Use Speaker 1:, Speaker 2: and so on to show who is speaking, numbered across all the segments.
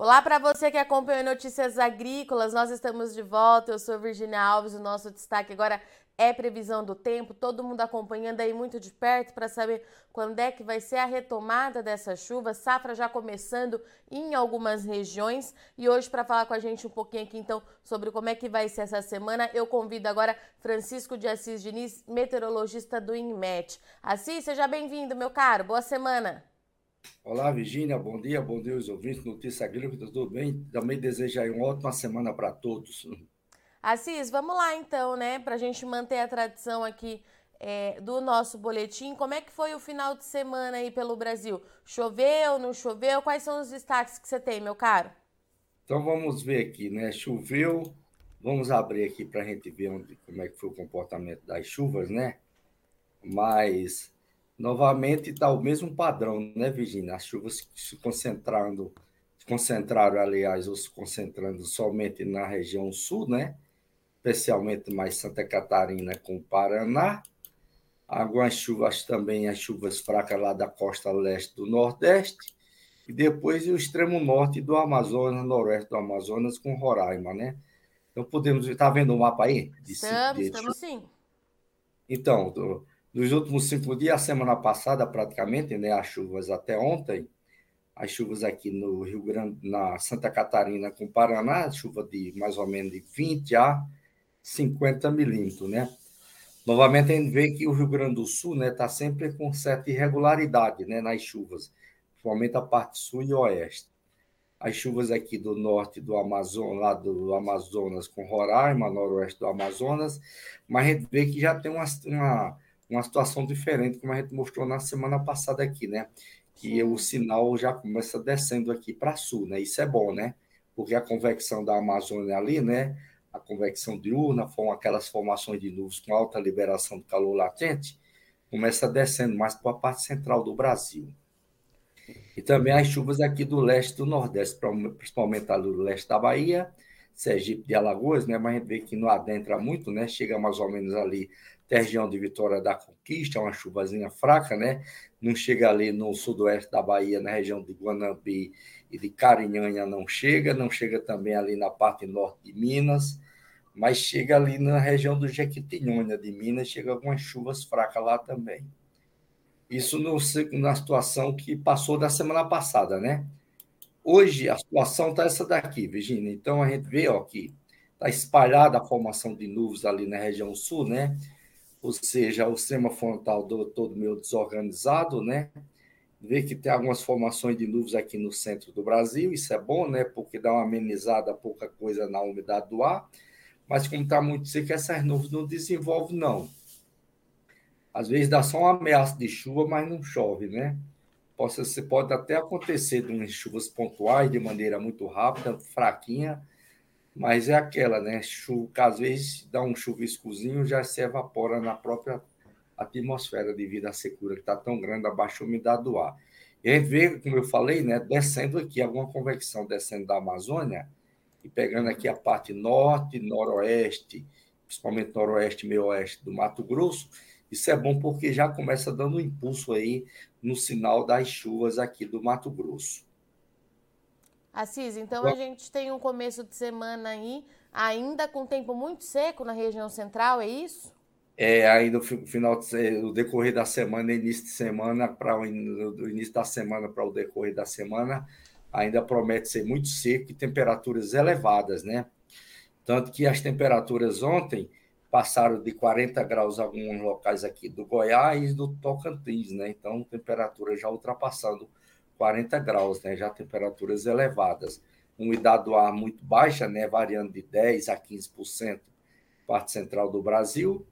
Speaker 1: Olá para você que acompanha Notícias Agrícolas, nós estamos de volta. Eu sou Virginia Alves. O nosso destaque agora é previsão do tempo. Todo mundo acompanhando aí muito de perto para saber quando é que vai ser a retomada dessa chuva. Safra já começando em algumas regiões. E hoje, para falar com a gente um pouquinho aqui então sobre como é que vai ser essa semana, eu convido agora Francisco de Assis Diniz, meteorologista do INMET. Assis, seja bem-vindo, meu caro. Boa semana.
Speaker 2: Olá, Virginia, bom dia, bom dia aos ouvintes, notícia agrícola, tudo bem? Também desejo aí uma ótima semana para todos.
Speaker 1: Assis, vamos lá então, né, para a gente manter a tradição aqui é, do nosso boletim. Como é que foi o final de semana aí pelo Brasil? Choveu, não choveu? Quais são os destaques que você tem, meu caro?
Speaker 2: Então vamos ver aqui, né? Choveu, vamos abrir aqui para a gente ver onde, como é que foi o comportamento das chuvas, né? Mas novamente está o mesmo padrão, né, Virginia? As chuvas se concentrando, se concentraram, aliás, ou se concentrando somente na região sul, né? Especialmente mais Santa Catarina com Paraná. Algumas chuvas também, as chuvas fracas lá da costa leste do Nordeste. E depois o extremo norte do Amazonas, noroeste do Amazonas, com Roraima, né? Então podemos. Está vendo o mapa aí?
Speaker 1: De, estamos, de... estamos sim.
Speaker 2: Então, do, nos últimos cinco dias, a semana passada, praticamente, né, as chuvas até ontem, as chuvas aqui no Rio Grande, na Santa Catarina com Paraná, chuva de mais ou menos de 20 a 50 milímetros, né? Novamente a gente vê que o Rio Grande do Sul, né, está sempre com certa irregularidade, né, nas chuvas, principalmente a parte sul e oeste. As chuvas aqui do norte do Amazonas, lá do Amazonas com Roraima, noroeste do Amazonas, mas a gente vê que já tem uma, uma uma situação diferente, como a gente mostrou na semana passada aqui, né? Que o sinal já começa descendo aqui para sul, né? Isso é bom, né? Porque a convecção da Amazônia ali, né? A convecção diurna, foram aquelas formações de nuvens com alta liberação de calor latente, começa descendo mais para a parte central do Brasil. E também as chuvas aqui do leste do Nordeste, principalmente ali do leste da Bahia, Sergipe de Alagoas, né? Mas a gente vê que não adentra muito, né? Chega mais ou menos ali região de Vitória da Conquista, uma chuvazinha fraca, né? Não chega ali no sudoeste da Bahia, na região de Guanambi e de Carinhanha, não chega, não chega também ali na parte norte de Minas, mas chega ali na região do Jequitinhonha de Minas, chega algumas chuvas fracas lá também. Isso no, na situação que passou da semana passada, né? Hoje a situação está essa daqui, Virginia. Então a gente vê ó, que está espalhada a formação de nuvens ali na região sul, né? ou seja, o sistema frontal do, todo meio desorganizado, né? Vê que tem algumas formações de nuvens aqui no centro do Brasil, isso é bom, né? Porque dá uma amenizada, pouca coisa na umidade do ar, mas como está muito seco, essas nuvens não desenvolvem, não. Às vezes dá só uma ameaça de chuva, mas não chove, né? Pode, pode até acontecer de chuvas pontuais de maneira muito rápida, fraquinha, mas é aquela, né? Chuva, às vezes dá um chuviscozinho, já se evapora na própria atmosfera devido à secura que está tão grande, a baixa umidade do ar. E a gente vê, como eu falei, né, descendo aqui, alguma convecção descendo da Amazônia e pegando aqui a parte norte, noroeste, principalmente noroeste e meio oeste do Mato Grosso. Isso é bom porque já começa dando um impulso aí no sinal das chuvas aqui do Mato Grosso.
Speaker 1: Assis, então a gente tem um começo de semana aí, ainda com tempo muito seco na região central, é isso?
Speaker 2: É, ainda o final, o decorrer da semana, início de semana, para o início da semana para o decorrer da semana, ainda promete ser muito seco e temperaturas elevadas, né? Tanto que as temperaturas ontem passaram de 40 graus alguns locais aqui do Goiás e do Tocantins, né? Então, temperatura já ultrapassando 40 graus, né? já temperaturas elevadas. Umidade do ar muito baixa, né? variando de 10% a 15%, parte central do Brasil.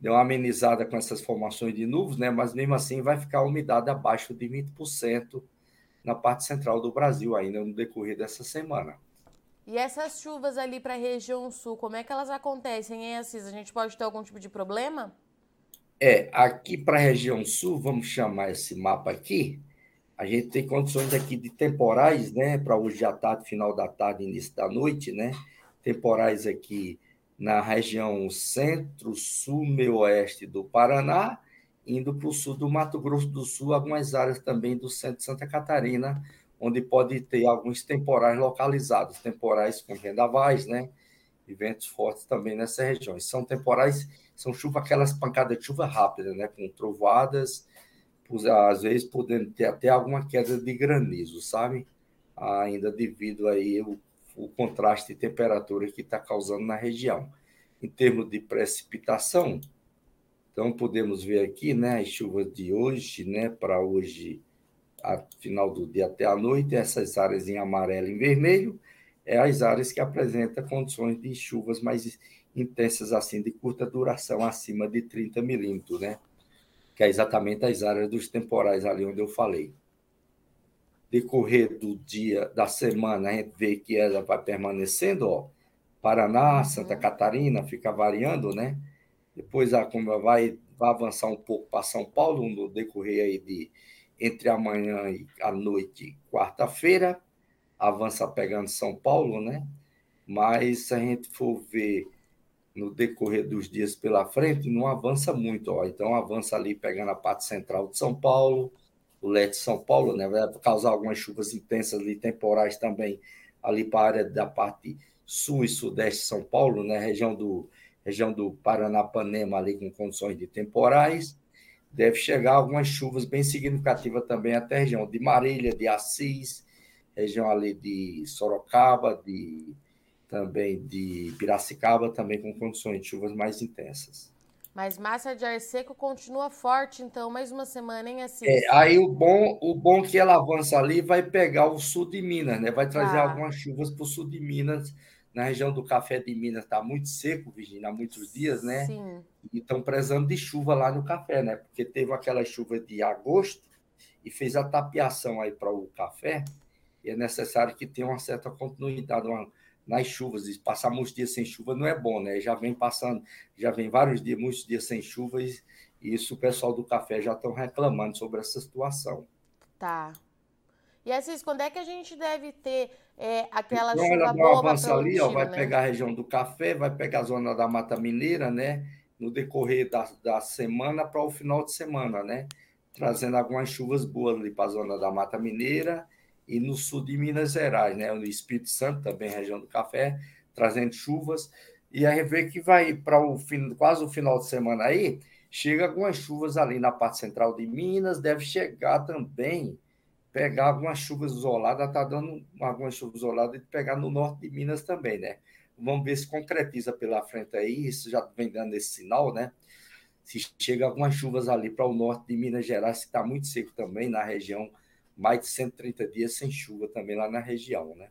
Speaker 2: Deu uma amenizada com essas formações de nuvens, né? mas mesmo assim vai ficar a umidade abaixo de 20% na parte central do Brasil, ainda no decorrer dessa semana.
Speaker 1: E essas chuvas ali para a região sul, como é que elas acontecem, hein, Assis? A gente pode ter algum tipo de problema?
Speaker 2: É, aqui para a região sul, vamos chamar esse mapa aqui, a gente tem condições aqui de temporais, né, para hoje à tarde, final da tarde, início da noite, né, temporais aqui na região centro, sul, meio oeste do Paraná, indo para o sul do Mato Grosso do Sul, algumas áreas também do centro de Santa Catarina, onde pode ter alguns temporais localizados, temporais com vendavais, né? E ventos fortes também nessas regiões. São temporais, são chuva, aquelas pancadas de chuva rápida, né? Com trovoadas, às vezes podendo ter até alguma queda de granizo, sabe? Ainda devido aí o, o contraste de temperatura que está causando na região. Em termos de precipitação, então podemos ver aqui, né, as chuvas de hoje, né, para hoje a final do dia até a noite, essas áreas em amarelo e em vermelho, é as áreas que apresentam condições de chuvas mais intensas, assim, de curta duração, acima de 30 milímetros, né? Que é exatamente as áreas dos temporais ali onde eu falei. Decorrer do dia, da semana, a gente vê que ela vai permanecendo, ó, Paraná, uhum. Santa Catarina, fica variando, né? Depois a como vai, vai avançar um pouco para São Paulo, no decorrer aí de entre amanhã e a noite, quarta-feira, avança pegando São Paulo, né? Mas se a gente for ver no decorrer dos dias pela frente, não avança muito, ó. Então avança ali pegando a parte central de São Paulo, o leste de São Paulo, né? Vai causar algumas chuvas intensas ali, temporais também, ali para a área da parte sul e sudeste de São Paulo, né? Região do, região do Paranapanema ali com condições de temporais deve chegar algumas chuvas bem significativas também até a região de Marília, de Assis, região ali de Sorocaba, de também de Piracicaba, também com condições de chuvas mais intensas.
Speaker 1: Mas massa de ar seco continua forte, então, mais uma semana, hein, Assis?
Speaker 2: É, aí o bom, o bom que ela avança ali vai pegar o sul de Minas, né? Vai trazer ah. algumas chuvas para o sul de Minas, na região do Café de Minas está muito seco, Virginia, há muitos dias, né? Sim. E estão prezando de chuva lá no café, né? Porque teve aquela chuva de agosto e fez a tapiação aí para o café, e é necessário que tenha uma certa continuidade uma, nas chuvas. E passar muitos dias sem chuva não é bom, né? Já vem passando, já vem vários dias, muitos dias sem chuva, e, e isso o pessoal do café já estão reclamando sobre essa situação.
Speaker 1: Tá. E Assis, quando é que a gente deve ter é, aquela então, chuva boa
Speaker 2: avança ali, ó, vai né? pegar a região do café, vai pegar a zona da Mata Mineira, né? No decorrer da, da semana para o final de semana, né? Trazendo algumas chuvas boas ali para a zona da Mata Mineira e no sul de Minas Gerais, né? No Espírito Santo, também região do café, trazendo chuvas. E a gente vê que vai para o fim, quase o final de semana aí, chega algumas chuvas ali na parte central de Minas, deve chegar também pegar algumas chuvas isoladas, está dando algumas chuvas isoladas e pegar no norte de Minas também, né? Vamos ver se concretiza pela frente aí, isso já vem dando esse sinal, né? Se chega algumas chuvas ali para o norte de Minas Gerais, que está muito seco também na região, mais de 130 dias sem chuva também lá na região, né?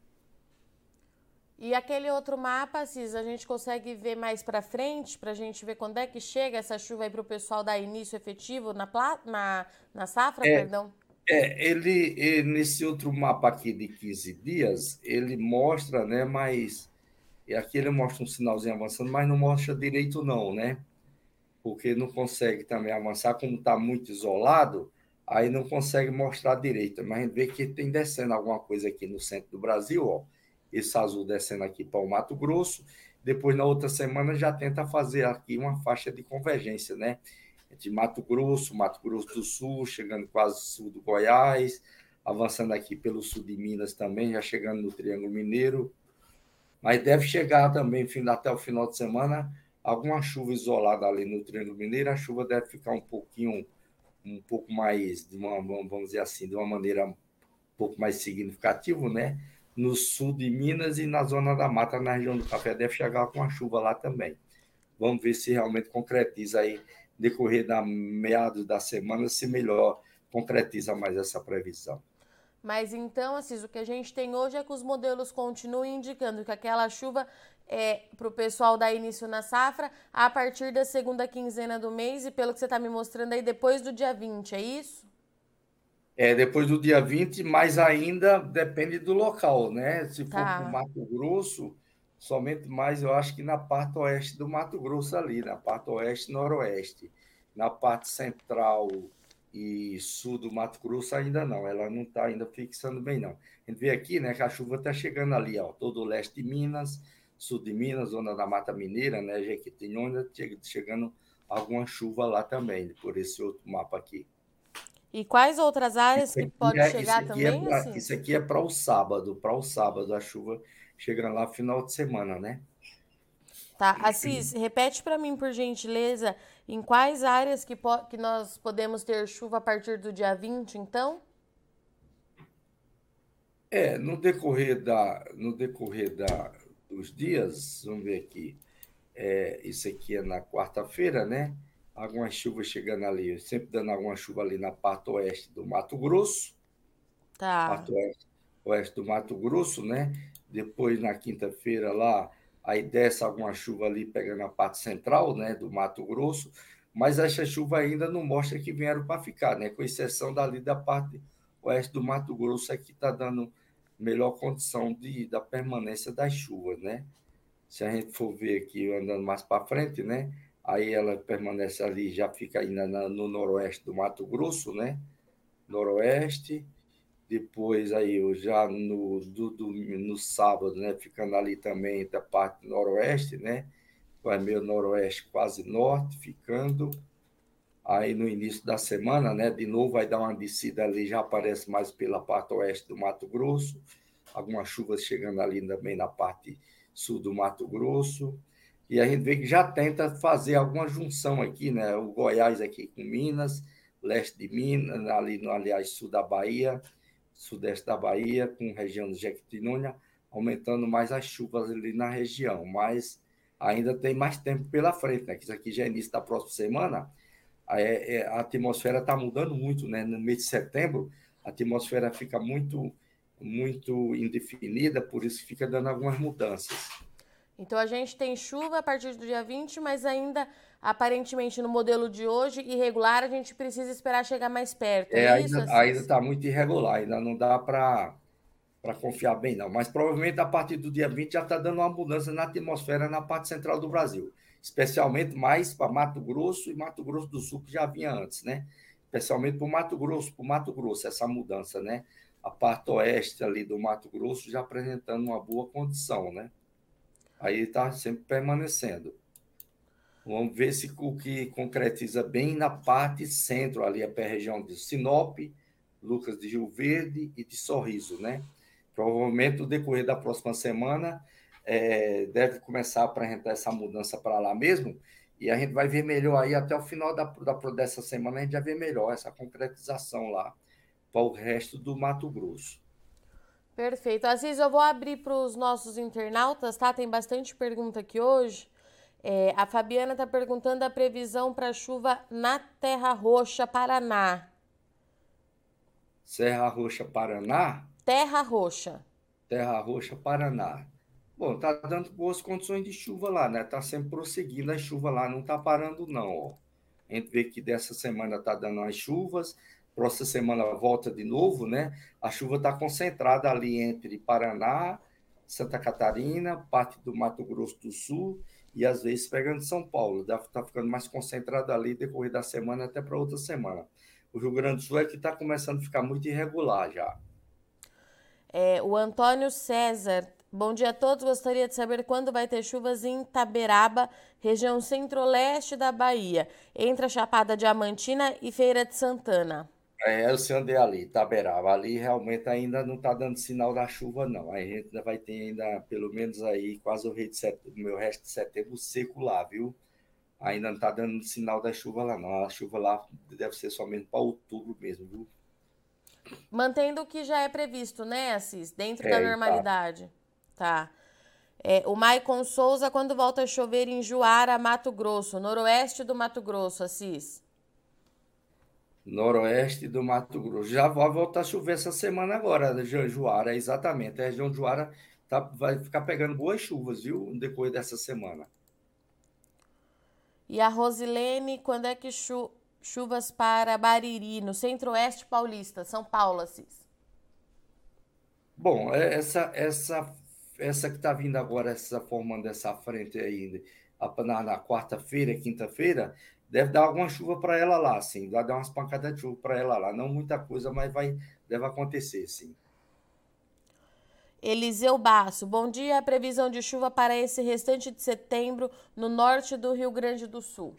Speaker 1: E aquele outro mapa, Cis, a gente consegue ver mais para frente, para a gente ver quando é que chega essa chuva aí para o pessoal dar início efetivo na, na, na safra, é, perdão?
Speaker 2: É, ele, ele, nesse outro mapa aqui de 15 dias, ele mostra, né, mas aqui ele mostra um sinalzinho avançando, mas não mostra direito não, né? Porque não consegue também avançar, como está muito isolado, aí não consegue mostrar direito. Mas a gente vê que tem descendo alguma coisa aqui no centro do Brasil, ó. Esse azul descendo aqui para o Mato Grosso. Depois, na outra semana, já tenta fazer aqui uma faixa de convergência, né? De Mato Grosso, Mato Grosso do Sul, chegando quase sul do Goiás, avançando aqui pelo sul de Minas também, já chegando no Triângulo Mineiro. Mas deve chegar também até o final de semana alguma chuva isolada ali no Triângulo Mineiro. A chuva deve ficar um pouquinho, um pouco mais, de uma, vamos dizer assim, de uma maneira um pouco mais significativa, né? No sul de Minas e na zona da mata, na região do Café, deve chegar com a chuva lá também. Vamos ver se realmente concretiza aí decorrer da meados da semana, se melhor concretiza mais essa previsão.
Speaker 1: Mas então, Assis, o que a gente tem hoje é que os modelos continuam indicando que aquela chuva é para o pessoal dar início na safra a partir da segunda quinzena do mês e pelo que você está me mostrando aí, depois do dia 20, é isso?
Speaker 2: É, depois do dia 20, mas ainda depende do local, né? Se for tá. para o Mato Grosso, somente mais, eu acho que na parte oeste do Mato Grosso ali, na parte oeste e noroeste. Na parte central e sul do Mato Grosso ainda não, ela não está ainda fixando bem não. A gente vê aqui, né, que a chuva está chegando ali, ó, todo o leste de Minas, sul de Minas, zona da Mata Mineira, né, Jequitinhonha, chegando alguma chuva lá também, por esse outro mapa aqui.
Speaker 1: E quais outras áreas que pode é, chegar também? É
Speaker 2: pra, assim? Isso aqui é para o sábado, para o sábado a chuva chegando lá final de semana, né?
Speaker 1: Tá, Assis, repete para mim, por gentileza, em quais áreas que, que nós podemos ter chuva a partir do dia 20, então?
Speaker 2: É, no decorrer, da, no decorrer da, dos dias, vamos ver aqui, é, isso aqui é na quarta-feira, né? Algumas chuvas chegando ali, sempre dando alguma chuva ali na parte oeste do Mato Grosso.
Speaker 1: Tá.
Speaker 2: Oeste, oeste do Mato Grosso, né? Depois, na quinta-feira, lá, aí desce alguma chuva ali pegando a parte central, né, do Mato Grosso, mas essa chuva ainda não mostra que vieram para ficar, né? Com exceção dali da parte oeste do Mato Grosso, é que está dando melhor condição de, da permanência das chuvas, né? Se a gente for ver aqui andando mais para frente, né? Aí ela permanece ali, já fica ainda no noroeste do Mato Grosso, né? Noroeste, depois aí já no, do, do, no sábado, né, ficando ali também da parte noroeste, né, vai meio noroeste, quase norte, ficando. Aí no início da semana, né, de novo vai dar uma descida ali, já aparece mais pela parte oeste do Mato Grosso, algumas chuvas chegando ali também na parte sul do Mato Grosso. E a gente vê que já tenta fazer alguma junção aqui, né, o Goiás aqui com Minas, leste de Minas, ali aliás sul da Bahia, sudeste da Bahia, com região de Jequitinhonha, aumentando mais as chuvas ali na região, mas ainda tem mais tempo pela frente, né? Que isso aqui já é início da próxima semana. É, é, a atmosfera está mudando muito, né? No mês de setembro, a atmosfera fica muito, muito indefinida, por isso fica dando algumas mudanças.
Speaker 1: Então a gente tem chuva a partir do dia 20, mas ainda aparentemente no modelo de hoje, irregular, a gente precisa esperar chegar mais perto.
Speaker 2: É, é isso, ainda está muito irregular, ainda não dá para confiar bem, não. Mas provavelmente a partir do dia 20 já está dando uma mudança na atmosfera na parte central do Brasil, especialmente mais para Mato Grosso e Mato Grosso do Sul, que já vinha antes, né? Especialmente para o Mato Grosso, para Mato Grosso, essa mudança, né? A parte oeste ali do Mato Grosso já apresentando uma boa condição, né? Aí está sempre permanecendo. Vamos ver se o que concretiza bem na parte centro, ali a região de Sinop, Lucas de Rio Verde e de Sorriso, né? Provavelmente no decorrer da próxima semana é, deve começar a apresentar essa mudança para lá mesmo, e a gente vai ver melhor aí até o final da, da, dessa semana, a gente já vê melhor essa concretização lá para o resto do Mato Grosso.
Speaker 1: Perfeito. Assis, eu vou abrir para os nossos internautas, tá? Tem bastante pergunta aqui hoje. É, a Fabiana está perguntando a previsão para chuva na Terra Roxa, Paraná.
Speaker 2: Serra Roxa, Paraná?
Speaker 1: Terra Roxa.
Speaker 2: Terra Roxa, Paraná. Bom, tá dando boas condições de chuva lá, né? Tá sempre prosseguindo a chuva lá, não tá parando não, ó. A gente vê que dessa semana tá dando as chuvas, próxima semana volta de novo, né? A chuva tá concentrada ali entre Paraná, Santa Catarina, parte do Mato Grosso do Sul e às vezes pegando São Paulo, deve estar tá ficando mais concentrado ali decorrer da semana até para outra semana. O Rio Grande do Sul é que está começando a ficar muito irregular já.
Speaker 1: É, o Antônio César, bom dia a todos. Gostaria de saber quando vai ter chuvas em Taberaba, região centro-leste da Bahia, entre a Chapada Diamantina e Feira de Santana.
Speaker 2: É, eu sei onde é ali, Taberaba. Ali realmente ainda não está dando sinal da chuva, não. A gente ainda vai ter ainda, pelo menos aí, quase o, rei de setembro, o meu resto de setembro seco lá, viu? Ainda não está dando sinal da chuva lá, não. A chuva lá deve ser somente para outubro mesmo, viu?
Speaker 1: Mantendo o que já é previsto, né, Assis? Dentro é, da normalidade. Tá. tá. É, o Maicon Souza, quando volta a chover em Juara, Mato Grosso, noroeste do Mato Grosso, Assis?
Speaker 2: Noroeste do Mato Grosso. Já vai voltar a chover essa semana agora, Juara, exatamente. A região de Juara tá, vai ficar pegando boas chuvas, viu, no decorrer dessa semana.
Speaker 1: E a Rosilene, quando é que chu chuvas para Bariri, no centro-oeste paulista, São Paulo, Assis?
Speaker 2: Bom, é, essa, essa, essa que está vindo agora, essa formando essa frente aí, na, na quarta-feira, quinta-feira, deve dar alguma chuva para ela lá, sim. Vai dar umas pancadas de chuva para ela lá. Não muita coisa, mas vai, deve acontecer, sim.
Speaker 1: Eliseu Basso, bom dia. A previsão de chuva para esse restante de setembro no norte do Rio Grande do Sul.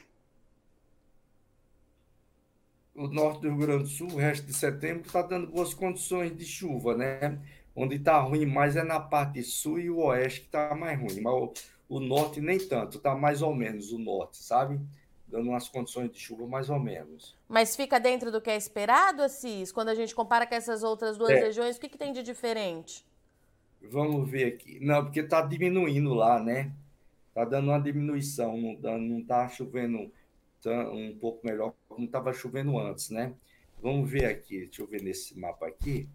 Speaker 2: o norte do Rio Grande do Sul, o resto de setembro, está dando boas condições de chuva, né? Onde está ruim mais é na parte sul e o oeste que está mais ruim. Mas o, o norte nem tanto, está mais ou menos o norte, sabe? Dando umas condições de chuva mais ou menos.
Speaker 1: Mas fica dentro do que é esperado, Assis? Quando a gente compara com essas outras duas é. regiões, o que, que tem de diferente?
Speaker 2: Vamos ver aqui. Não, porque está diminuindo lá, né? Está dando uma diminuição, não está chovendo um pouco melhor como estava chovendo antes, né? Vamos ver aqui, deixa eu ver nesse mapa aqui.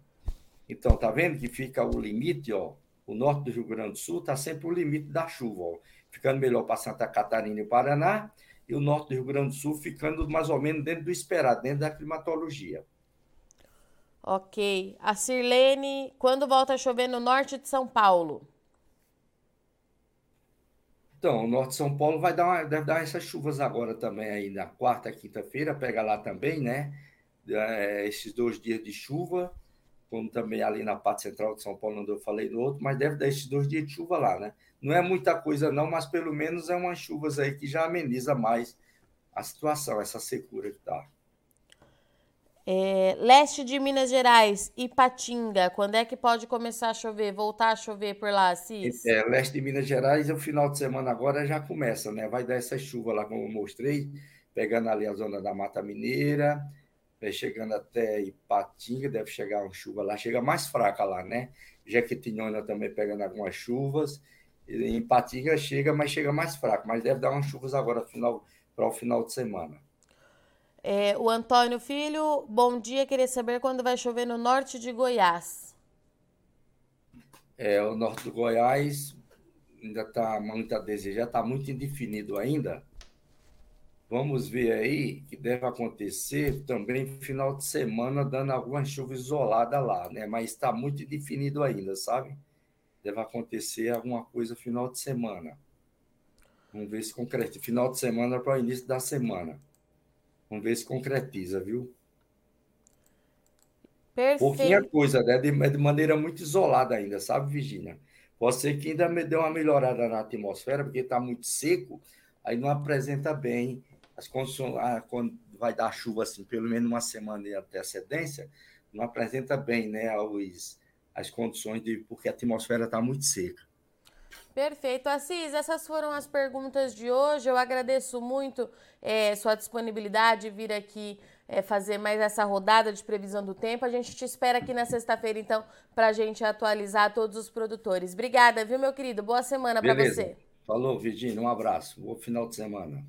Speaker 2: Então, tá vendo que fica o limite, ó. O norte do Rio Grande do Sul está sempre o limite da chuva, ó. Ficando melhor para Santa Catarina e Paraná, e o norte do Rio Grande do Sul ficando mais ou menos dentro do esperado, dentro da climatologia.
Speaker 1: Ok. A Sirlene, quando volta a chover no norte de São Paulo?
Speaker 2: Então, o norte de São Paulo vai dar uma, deve dar essas chuvas agora também aí na quarta, quinta-feira, pega lá também, né? É, esses dois dias de chuva, como também ali na parte central de São Paulo, onde eu falei do outro, mas deve dar esses dois dias de chuva lá, né? Não é muita coisa não, mas pelo menos é umas chuvas aí que já ameniza mais a situação, essa secura que tá.
Speaker 1: É, leste de Minas Gerais, Ipatinga, quando é que pode começar a chover, voltar a chover por lá, Cis?
Speaker 2: É, leste de Minas Gerais, o final de semana agora já começa, né? Vai dar essa chuva lá, como eu mostrei, pegando ali a zona da Mata Mineira, chegando até Ipatinga, deve chegar uma chuva lá, chega mais fraca lá, né? Jequitinhonha também pegando algumas chuvas, em Ipatinga chega, mas chega mais fraco, mas deve dar umas chuvas agora para o final de semana.
Speaker 1: É, o Antônio Filho, bom dia. Queria saber quando vai chover no norte de Goiás.
Speaker 2: É, o norte do Goiás ainda está muito a desejar, está muito indefinido ainda. Vamos ver aí que deve acontecer também final de semana, dando alguma chuva isolada lá, né? Mas está muito indefinido ainda, sabe? Deve acontecer alguma coisa final de semana. Vamos ver se concretiza. Final de semana para o início da semana. Vamos ver se concretiza, viu? Perfeito. Pouquinha coisa, né? De, de maneira muito isolada ainda, sabe, Virginia? Pode ser que ainda me dê uma melhorada na atmosfera, porque está muito seco, aí não apresenta bem as condições, quando vai dar chuva assim, pelo menos uma semana de antecedência, não apresenta bem, né, os, as condições de porque a atmosfera está muito seca.
Speaker 1: Perfeito. Assis, essas foram as perguntas de hoje. Eu agradeço muito é, sua disponibilidade vir aqui é, fazer mais essa rodada de previsão do tempo. A gente te espera aqui na sexta-feira, então, para a gente atualizar todos os produtores. Obrigada, viu, meu querido? Boa semana para você.
Speaker 2: Falou, Virginia. Um abraço. Bom final de semana.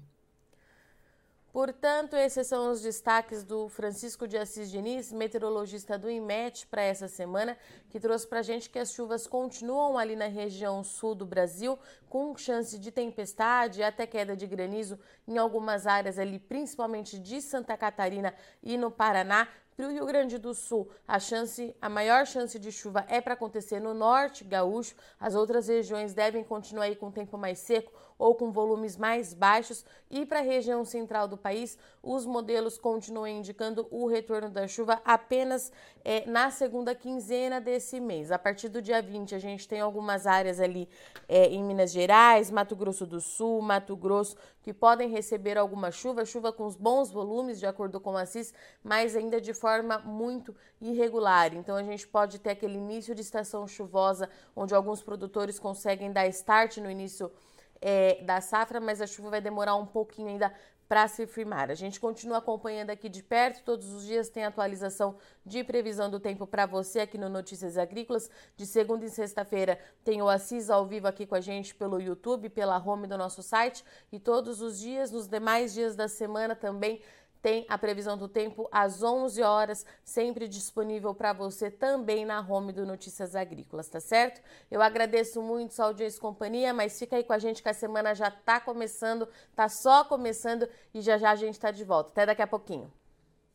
Speaker 1: Portanto, esses são os destaques do Francisco de Assis Diniz, meteorologista do IMET, para essa semana, que trouxe para a gente que as chuvas continuam ali na região sul do Brasil, com chance de tempestade e até queda de granizo em algumas áreas ali, principalmente de Santa Catarina e no Paraná. Para o Rio Grande do Sul, a chance, a maior chance de chuva é para acontecer no norte gaúcho. As outras regiões devem continuar aí com tempo mais seco ou com volumes mais baixos. E para a região central do país, os modelos continuam indicando o retorno da chuva apenas é, na segunda quinzena desse mês. A partir do dia 20, a gente tem algumas áreas ali é, em Minas Gerais, Mato Grosso do Sul, Mato Grosso, que podem receber alguma chuva, chuva com os bons volumes, de acordo com a CIS, mas ainda de forma muito irregular. Então a gente pode ter aquele início de estação chuvosa, onde alguns produtores conseguem dar start no início é, da safra, mas a chuva vai demorar um pouquinho ainda para se firmar. A gente continua acompanhando aqui de perto, todos os dias tem atualização de previsão do tempo para você aqui no Notícias Agrícolas. De segunda e sexta-feira tem o Assis ao vivo aqui com a gente pelo YouTube, pela home do nosso site e todos os dias, nos demais dias da semana também tem a previsão do tempo às 11 horas, sempre disponível para você também na home do Notícias Agrícolas, tá certo? Eu agradeço muito sua audiência e companhia, mas fica aí com a gente que a semana já tá começando, tá só começando e já já a gente tá de volta. Até daqui a pouquinho.